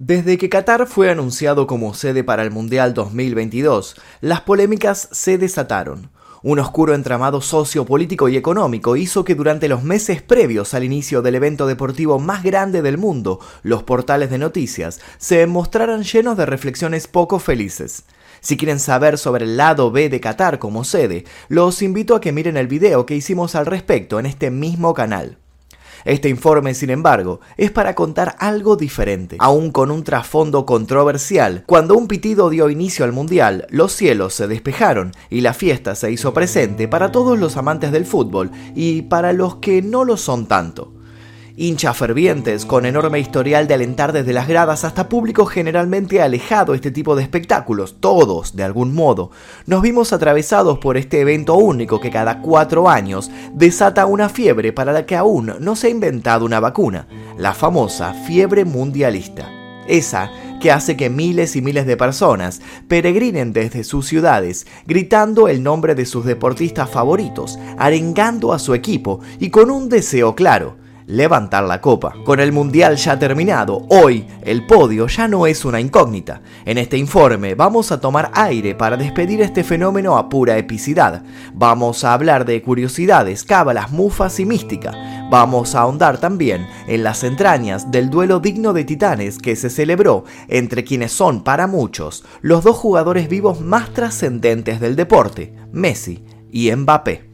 Desde que Qatar fue anunciado como sede para el Mundial 2022, las polémicas se desataron. Un oscuro entramado sociopolítico y económico hizo que durante los meses previos al inicio del evento deportivo más grande del mundo, los portales de noticias se mostraran llenos de reflexiones poco felices. Si quieren saber sobre el lado B de Qatar como sede, los invito a que miren el video que hicimos al respecto en este mismo canal. Este informe, sin embargo, es para contar algo diferente, aún con un trasfondo controversial. Cuando un pitido dio inicio al Mundial, los cielos se despejaron y la fiesta se hizo presente para todos los amantes del fútbol y para los que no lo son tanto hinchas fervientes con enorme historial de alentar desde las gradas hasta público generalmente alejado este tipo de espectáculos, todos de algún modo, nos vimos atravesados por este evento único que cada cuatro años desata una fiebre para la que aún no se ha inventado una vacuna, la famosa fiebre mundialista. Esa que hace que miles y miles de personas peregrinen desde sus ciudades, gritando el nombre de sus deportistas favoritos, arengando a su equipo y con un deseo claro, levantar la copa. Con el Mundial ya terminado, hoy el podio ya no es una incógnita. En este informe vamos a tomar aire para despedir este fenómeno a pura epicidad. Vamos a hablar de curiosidades, cábalas, mufas y mística. Vamos a ahondar también en las entrañas del duelo digno de titanes que se celebró entre quienes son para muchos los dos jugadores vivos más trascendentes del deporte, Messi y Mbappé.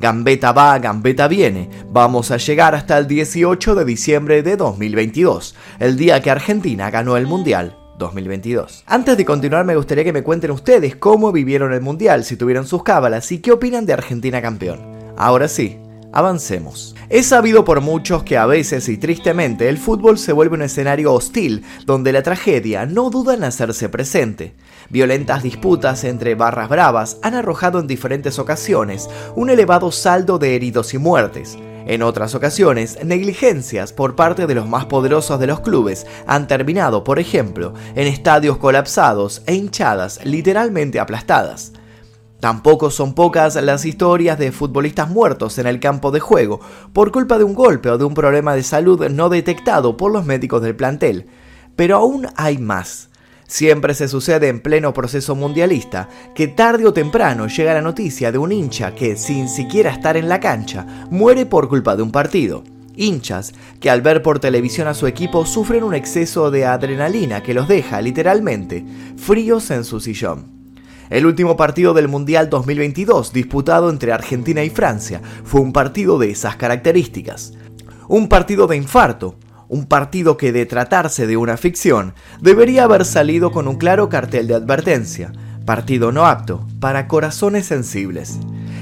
Gambeta va, Gambeta viene. Vamos a llegar hasta el 18 de diciembre de 2022, el día que Argentina ganó el Mundial 2022. Antes de continuar me gustaría que me cuenten ustedes cómo vivieron el Mundial, si tuvieron sus cábalas y qué opinan de Argentina campeón. Ahora sí, avancemos. Es sabido por muchos que a veces y tristemente el fútbol se vuelve un escenario hostil donde la tragedia no duda en hacerse presente. Violentas disputas entre barras bravas han arrojado en diferentes ocasiones un elevado saldo de heridos y muertes. En otras ocasiones, negligencias por parte de los más poderosos de los clubes han terminado, por ejemplo, en estadios colapsados e hinchadas literalmente aplastadas. Tampoco son pocas las historias de futbolistas muertos en el campo de juego por culpa de un golpe o de un problema de salud no detectado por los médicos del plantel. Pero aún hay más. Siempre se sucede en pleno proceso mundialista que tarde o temprano llega la noticia de un hincha que, sin siquiera estar en la cancha, muere por culpa de un partido. Hinchas que al ver por televisión a su equipo sufren un exceso de adrenalina que los deja, literalmente, fríos en su sillón. El último partido del Mundial 2022, disputado entre Argentina y Francia, fue un partido de esas características. Un partido de infarto, un partido que de tratarse de una ficción debería haber salido con un claro cartel de advertencia, partido no apto para corazones sensibles.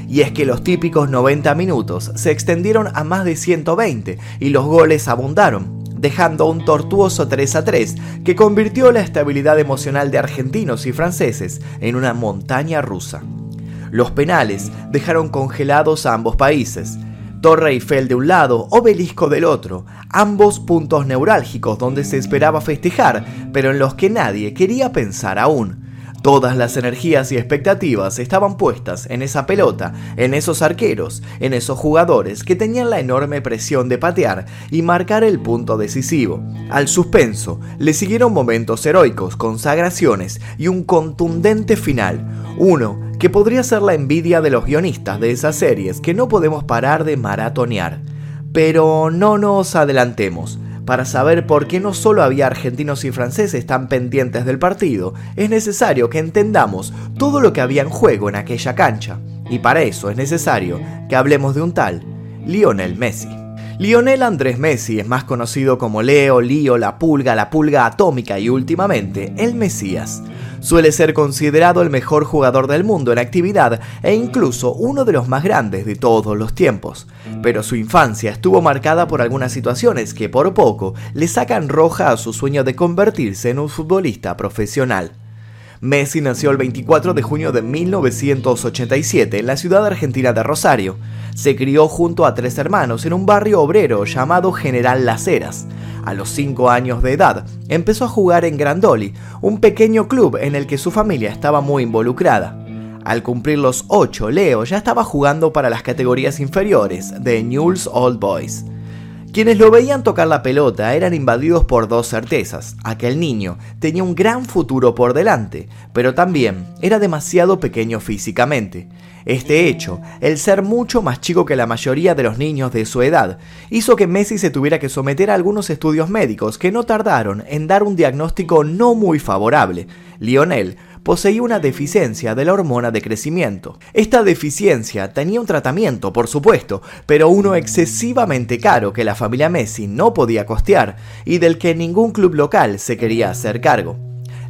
Y es que los típicos 90 minutos se extendieron a más de 120 y los goles abundaron, dejando un tortuoso 3 a 3 que convirtió la estabilidad emocional de argentinos y franceses en una montaña rusa. Los penales dejaron congelados a ambos países, Torre Eiffel de un lado, obelisco del otro, ambos puntos neurálgicos donde se esperaba festejar, pero en los que nadie quería pensar aún. Todas las energías y expectativas estaban puestas en esa pelota, en esos arqueros, en esos jugadores que tenían la enorme presión de patear y marcar el punto decisivo. Al suspenso le siguieron momentos heroicos, consagraciones y un contundente final, uno que podría ser la envidia de los guionistas de esas series que no podemos parar de maratonear. Pero no nos adelantemos. Para saber por qué no solo había argentinos y franceses tan pendientes del partido, es necesario que entendamos todo lo que había en juego en aquella cancha. Y para eso es necesario que hablemos de un tal Lionel Messi. Lionel Andrés Messi es más conocido como Leo, Lío, la pulga, la pulga atómica y últimamente el Mesías. Suele ser considerado el mejor jugador del mundo en actividad e incluso uno de los más grandes de todos los tiempos. Pero su infancia estuvo marcada por algunas situaciones que por poco le sacan roja a su sueño de convertirse en un futbolista profesional. Messi nació el 24 de junio de 1987 en la ciudad argentina de Rosario. Se crió junto a tres hermanos en un barrio obrero llamado General Las Heras. A los 5 años de edad, empezó a jugar en Grandoli, un pequeño club en el que su familia estaba muy involucrada. Al cumplir los 8, Leo ya estaba jugando para las categorías inferiores de Newell's Old Boys. Quienes lo veían tocar la pelota eran invadidos por dos certezas. Aquel niño tenía un gran futuro por delante, pero también era demasiado pequeño físicamente. Este hecho, el ser mucho más chico que la mayoría de los niños de su edad, hizo que Messi se tuviera que someter a algunos estudios médicos que no tardaron en dar un diagnóstico no muy favorable. Lionel poseía una deficiencia de la hormona de crecimiento. Esta deficiencia tenía un tratamiento, por supuesto, pero uno excesivamente caro que la familia Messi no podía costear y del que ningún club local se quería hacer cargo.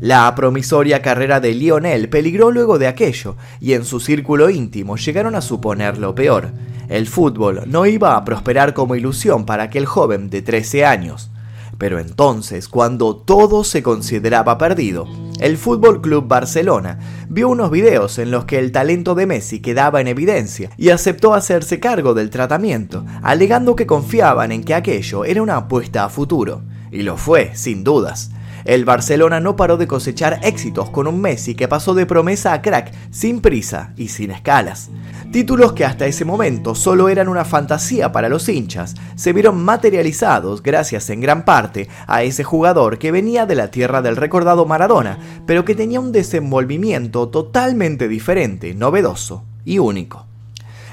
La promisoria carrera de Lionel peligró luego de aquello, y en su círculo íntimo llegaron a suponer lo peor. El fútbol no iba a prosperar como ilusión para aquel joven de 13 años. Pero entonces, cuando todo se consideraba perdido, el Fútbol Club Barcelona vio unos videos en los que el talento de Messi quedaba en evidencia y aceptó hacerse cargo del tratamiento, alegando que confiaban en que aquello era una apuesta a futuro. Y lo fue, sin dudas. El Barcelona no paró de cosechar éxitos con un Messi que pasó de promesa a crack sin prisa y sin escalas. Títulos que hasta ese momento solo eran una fantasía para los hinchas, se vieron materializados gracias en gran parte a ese jugador que venía de la tierra del recordado Maradona, pero que tenía un desenvolvimiento totalmente diferente, novedoso y único.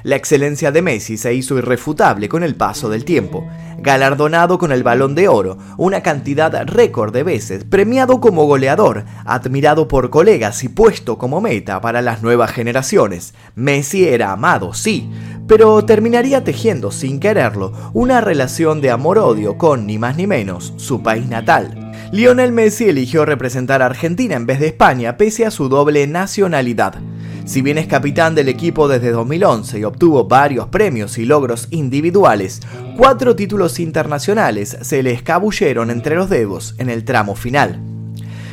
La excelencia de Messi se hizo irrefutable con el paso del tiempo galardonado con el balón de oro una cantidad récord de veces, premiado como goleador, admirado por colegas y puesto como meta para las nuevas generaciones. Messi era amado, sí, pero terminaría tejiendo sin quererlo una relación de amor-odio con ni más ni menos su país natal. Lionel Messi eligió representar a Argentina en vez de España pese a su doble nacionalidad. Si bien es capitán del equipo desde 2011 y obtuvo varios premios y logros individuales, cuatro títulos internacionales se le escabulleron entre los dedos en el tramo final.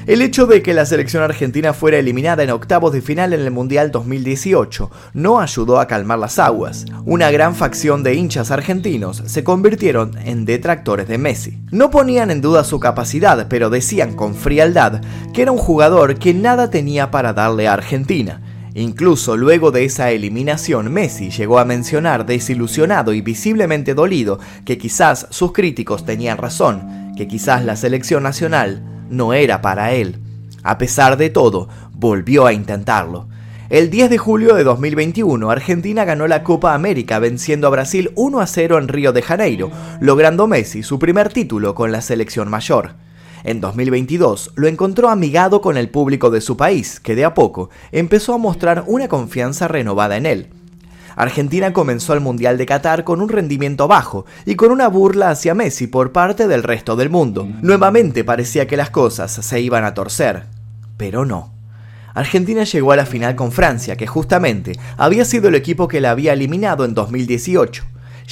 El hecho de que la selección argentina fuera eliminada en octavos de final en el Mundial 2018 no ayudó a calmar las aguas. Una gran facción de hinchas argentinos se convirtieron en detractores de Messi. No ponían en duda su capacidad, pero decían con frialdad que era un jugador que nada tenía para darle a Argentina Incluso luego de esa eliminación, Messi llegó a mencionar desilusionado y visiblemente dolido que quizás sus críticos tenían razón, que quizás la selección nacional no era para él. A pesar de todo, volvió a intentarlo. El 10 de julio de 2021, Argentina ganó la Copa América venciendo a Brasil 1 a 0 en Río de Janeiro, logrando Messi su primer título con la selección mayor. En 2022 lo encontró amigado con el público de su país, que de a poco empezó a mostrar una confianza renovada en él. Argentina comenzó el Mundial de Qatar con un rendimiento bajo y con una burla hacia Messi por parte del resto del mundo. Nuevamente parecía que las cosas se iban a torcer, pero no. Argentina llegó a la final con Francia, que justamente había sido el equipo que la había eliminado en 2018.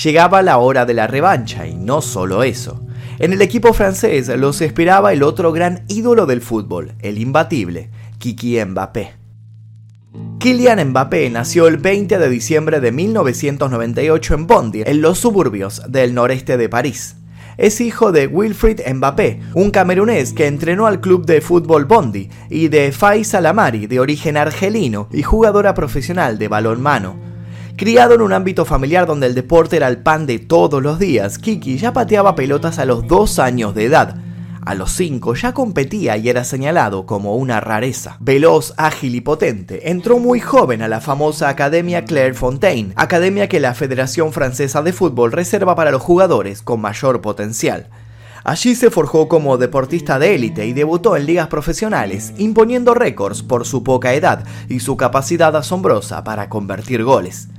Llegaba la hora de la revancha y no solo eso. En el equipo francés los esperaba el otro gran ídolo del fútbol, el imbatible, Kiki Mbappé. Kylian Mbappé nació el 20 de diciembre de 1998 en Bondy, en los suburbios del noreste de París. Es hijo de Wilfried Mbappé, un camerunés que entrenó al club de fútbol Bondi, y de Faiz Alamari, de origen argelino y jugadora profesional de balonmano. Criado en un ámbito familiar donde el deporte era el pan de todos los días, Kiki ya pateaba pelotas a los dos años de edad. A los cinco ya competía y era señalado como una rareza. Veloz, ágil y potente, entró muy joven a la famosa Academia Clairefontaine, academia que la Federación Francesa de Fútbol reserva para los jugadores con mayor potencial. Allí se forjó como deportista de élite y debutó en ligas profesionales, imponiendo récords por su poca edad y su capacidad asombrosa para convertir goles.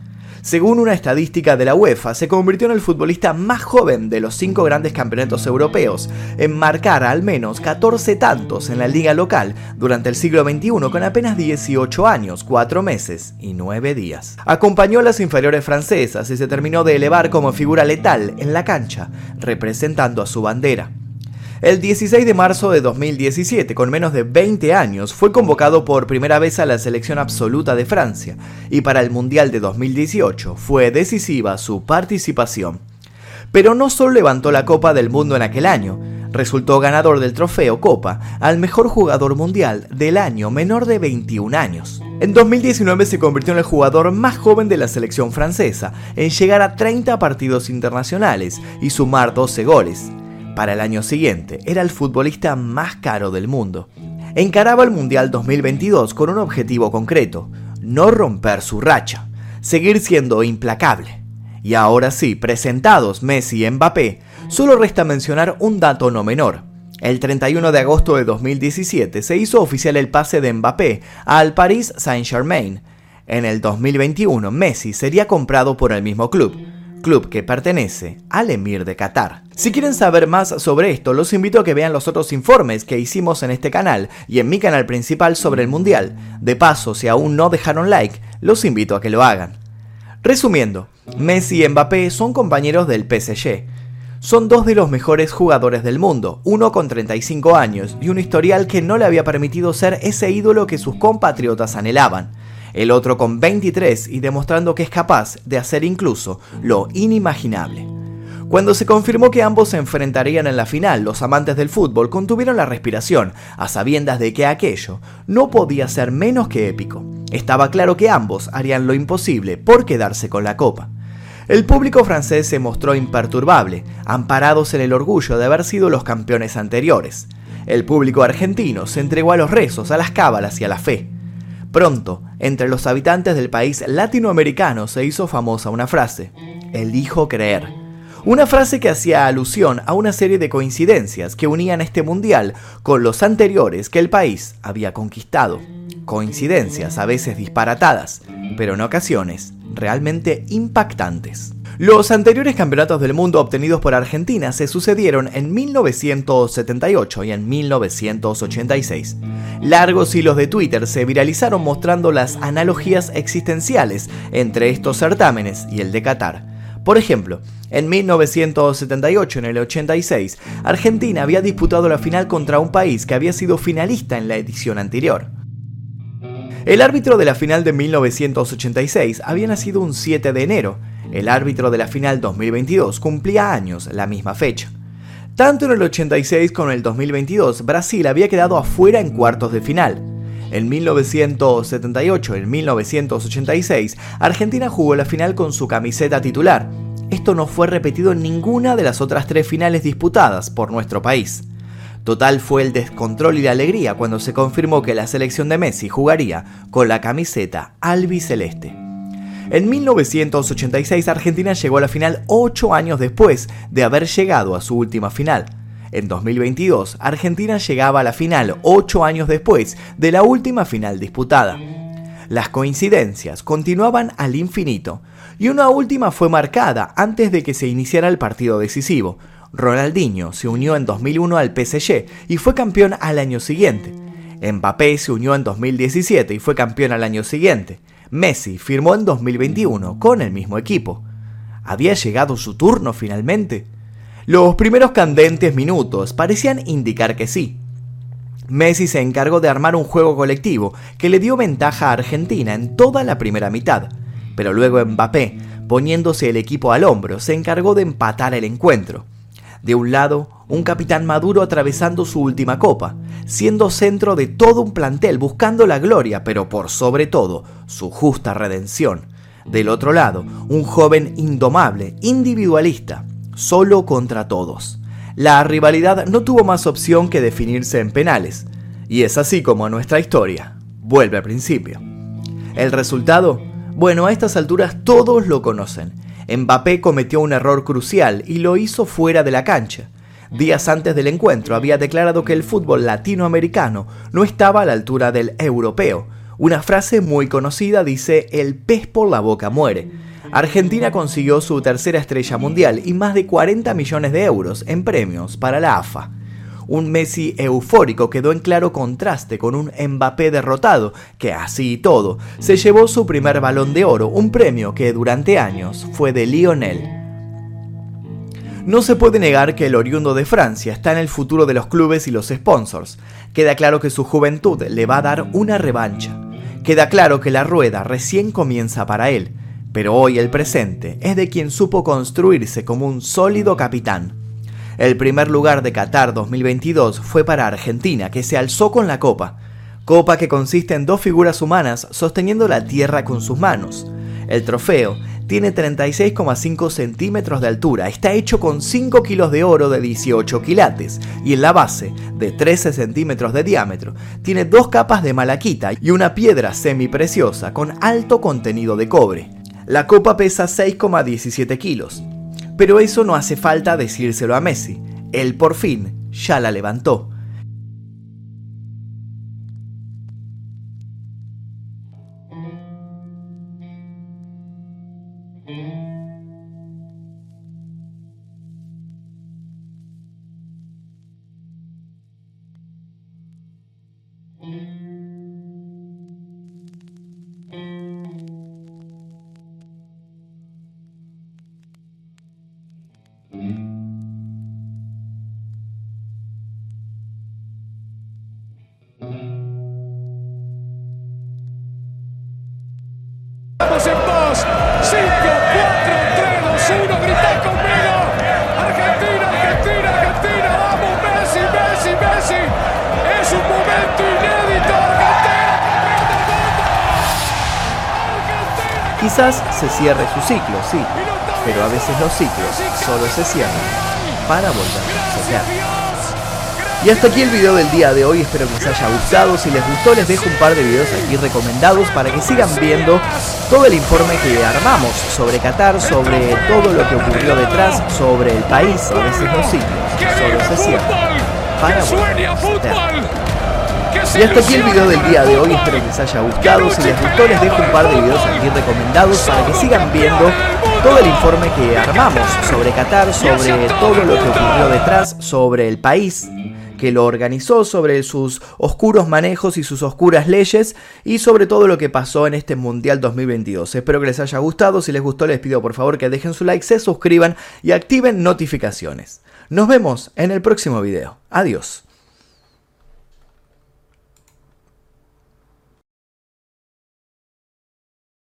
Según una estadística de la UEFA, se convirtió en el futbolista más joven de los cinco grandes campeonatos europeos, en marcar al menos 14 tantos en la liga local durante el siglo XXI con apenas 18 años, 4 meses y 9 días. Acompañó a las inferiores francesas y se terminó de elevar como figura letal en la cancha, representando a su bandera. El 16 de marzo de 2017, con menos de 20 años, fue convocado por primera vez a la selección absoluta de Francia y para el Mundial de 2018 fue decisiva su participación. Pero no solo levantó la Copa del Mundo en aquel año, resultó ganador del trofeo Copa al mejor jugador mundial del año menor de 21 años. En 2019 se convirtió en el jugador más joven de la selección francesa en llegar a 30 partidos internacionales y sumar 12 goles. Para el año siguiente era el futbolista más caro del mundo. Encaraba el Mundial 2022 con un objetivo concreto, no romper su racha, seguir siendo implacable. Y ahora sí, presentados Messi y Mbappé, solo resta mencionar un dato no menor. El 31 de agosto de 2017 se hizo oficial el pase de Mbappé al Paris Saint-Germain. En el 2021 Messi sería comprado por el mismo club, club que pertenece al Emir de Qatar. Si quieren saber más sobre esto, los invito a que vean los otros informes que hicimos en este canal y en mi canal principal sobre el Mundial. De paso, si aún no dejaron like, los invito a que lo hagan. Resumiendo, Messi y Mbappé son compañeros del PSG. Son dos de los mejores jugadores del mundo, uno con 35 años y un historial que no le había permitido ser ese ídolo que sus compatriotas anhelaban. El otro con 23 y demostrando que es capaz de hacer incluso lo inimaginable. Cuando se confirmó que ambos se enfrentarían en la final, los amantes del fútbol contuvieron la respiración, a sabiendas de que aquello no podía ser menos que épico. Estaba claro que ambos harían lo imposible por quedarse con la copa. El público francés se mostró imperturbable, amparados en el orgullo de haber sido los campeones anteriores. El público argentino se entregó a los rezos, a las cábalas y a la fe. Pronto, entre los habitantes del país latinoamericano se hizo famosa una frase, elijo creer. Una frase que hacía alusión a una serie de coincidencias que unían este mundial con los anteriores que el país había conquistado. Coincidencias a veces disparatadas, pero en ocasiones realmente impactantes. Los anteriores campeonatos del mundo obtenidos por Argentina se sucedieron en 1978 y en 1986. Largos hilos de Twitter se viralizaron mostrando las analogías existenciales entre estos certámenes y el de Qatar. Por ejemplo, en 1978, en el 86, Argentina había disputado la final contra un país que había sido finalista en la edición anterior. El árbitro de la final de 1986 había nacido un 7 de enero. El árbitro de la final 2022 cumplía años la misma fecha. Tanto en el 86 como en el 2022, Brasil había quedado afuera en cuartos de final. En 1978 y en 1986, Argentina jugó la final con su camiseta titular. Esto no fue repetido en ninguna de las otras tres finales disputadas por nuestro país. Total fue el descontrol y la alegría cuando se confirmó que la selección de Messi jugaría con la camiseta albiceleste. En 1986 Argentina llegó a la final 8 años después de haber llegado a su última final. En 2022 Argentina llegaba a la final 8 años después de la última final disputada. Las coincidencias continuaban al infinito, y una última fue marcada antes de que se iniciara el partido decisivo, Ronaldinho se unió en 2001 al PSG y fue campeón al año siguiente. Mbappé se unió en 2017 y fue campeón al año siguiente. Messi firmó en 2021 con el mismo equipo. ¿Había llegado su turno finalmente? Los primeros candentes minutos parecían indicar que sí. Messi se encargó de armar un juego colectivo que le dio ventaja a Argentina en toda la primera mitad, pero luego Mbappé, poniéndose el equipo al hombro, se encargó de empatar el encuentro. De un lado, un capitán maduro atravesando su última copa, siendo centro de todo un plantel buscando la gloria, pero por sobre todo su justa redención. Del otro lado, un joven indomable, individualista, solo contra todos. La rivalidad no tuvo más opción que definirse en penales, y es así como nuestra historia vuelve al principio. El resultado, bueno, a estas alturas todos lo conocen Mbappé cometió un error crucial y lo hizo fuera de la cancha. Días antes del encuentro había declarado que el fútbol latinoamericano no estaba a la altura del europeo. Una frase muy conocida dice, el pez por la boca muere. Argentina consiguió su tercera estrella mundial y más de 40 millones de euros en premios para la AFA. Un Messi eufórico quedó en claro contraste con un Mbappé derrotado, que así y todo, se llevó su primer balón de oro, un premio que durante años fue de Lionel. No se puede negar que el oriundo de Francia está en el futuro de los clubes y los sponsors. Queda claro que su juventud le va a dar una revancha. Queda claro que la rueda recién comienza para él, pero hoy el presente es de quien supo construirse como un sólido capitán El primer lugar de Qatar 2022 fue para Argentina, que se alzó con la copa. Copa que consiste en dos figuras humanas sosteniendo la tierra con sus manos. El trofeo tiene 36,5 centímetros de altura, está hecho con 5 kilos de oro de 18 quilates y en la base, de 13 centímetros de diámetro, tiene dos capas de malaquita y una piedra semipreciosa con alto contenido de cobre. La copa pesa 6,17 kilos, pero eso no hace falta decírselo a Messi, él por fin ya la levantó. Quizás se cierre su ciclo, sí, pero a veces los ciclos solo se cierran para volver a cerrar. Y hasta aquí el video del día de hoy, espero que les haya gustado, si les gustó les dejo un par de videos aquí recomendados para que sigan viendo todo el informe que armamos sobre Qatar, sobre todo lo que ocurrió detrás, sobre el país, a veces los ciclos, solo se cierran para y hasta aquí el video del día de hoy, espero que les haya gustado, si les gustó les dejo un par de videos aquí recomendados para que sigan viendo todo el informe que armamos sobre Qatar, sobre todo lo que ocurrió detrás, sobre el país, que lo organizó, sobre sus oscuros manejos y sus oscuras leyes y sobre todo lo que pasó en este Mundial 2022. Espero que les haya gustado, si les gustó les pido por favor que dejen su like, se suscriban y activen notificaciones. Nos vemos en el próximo video. Adiós.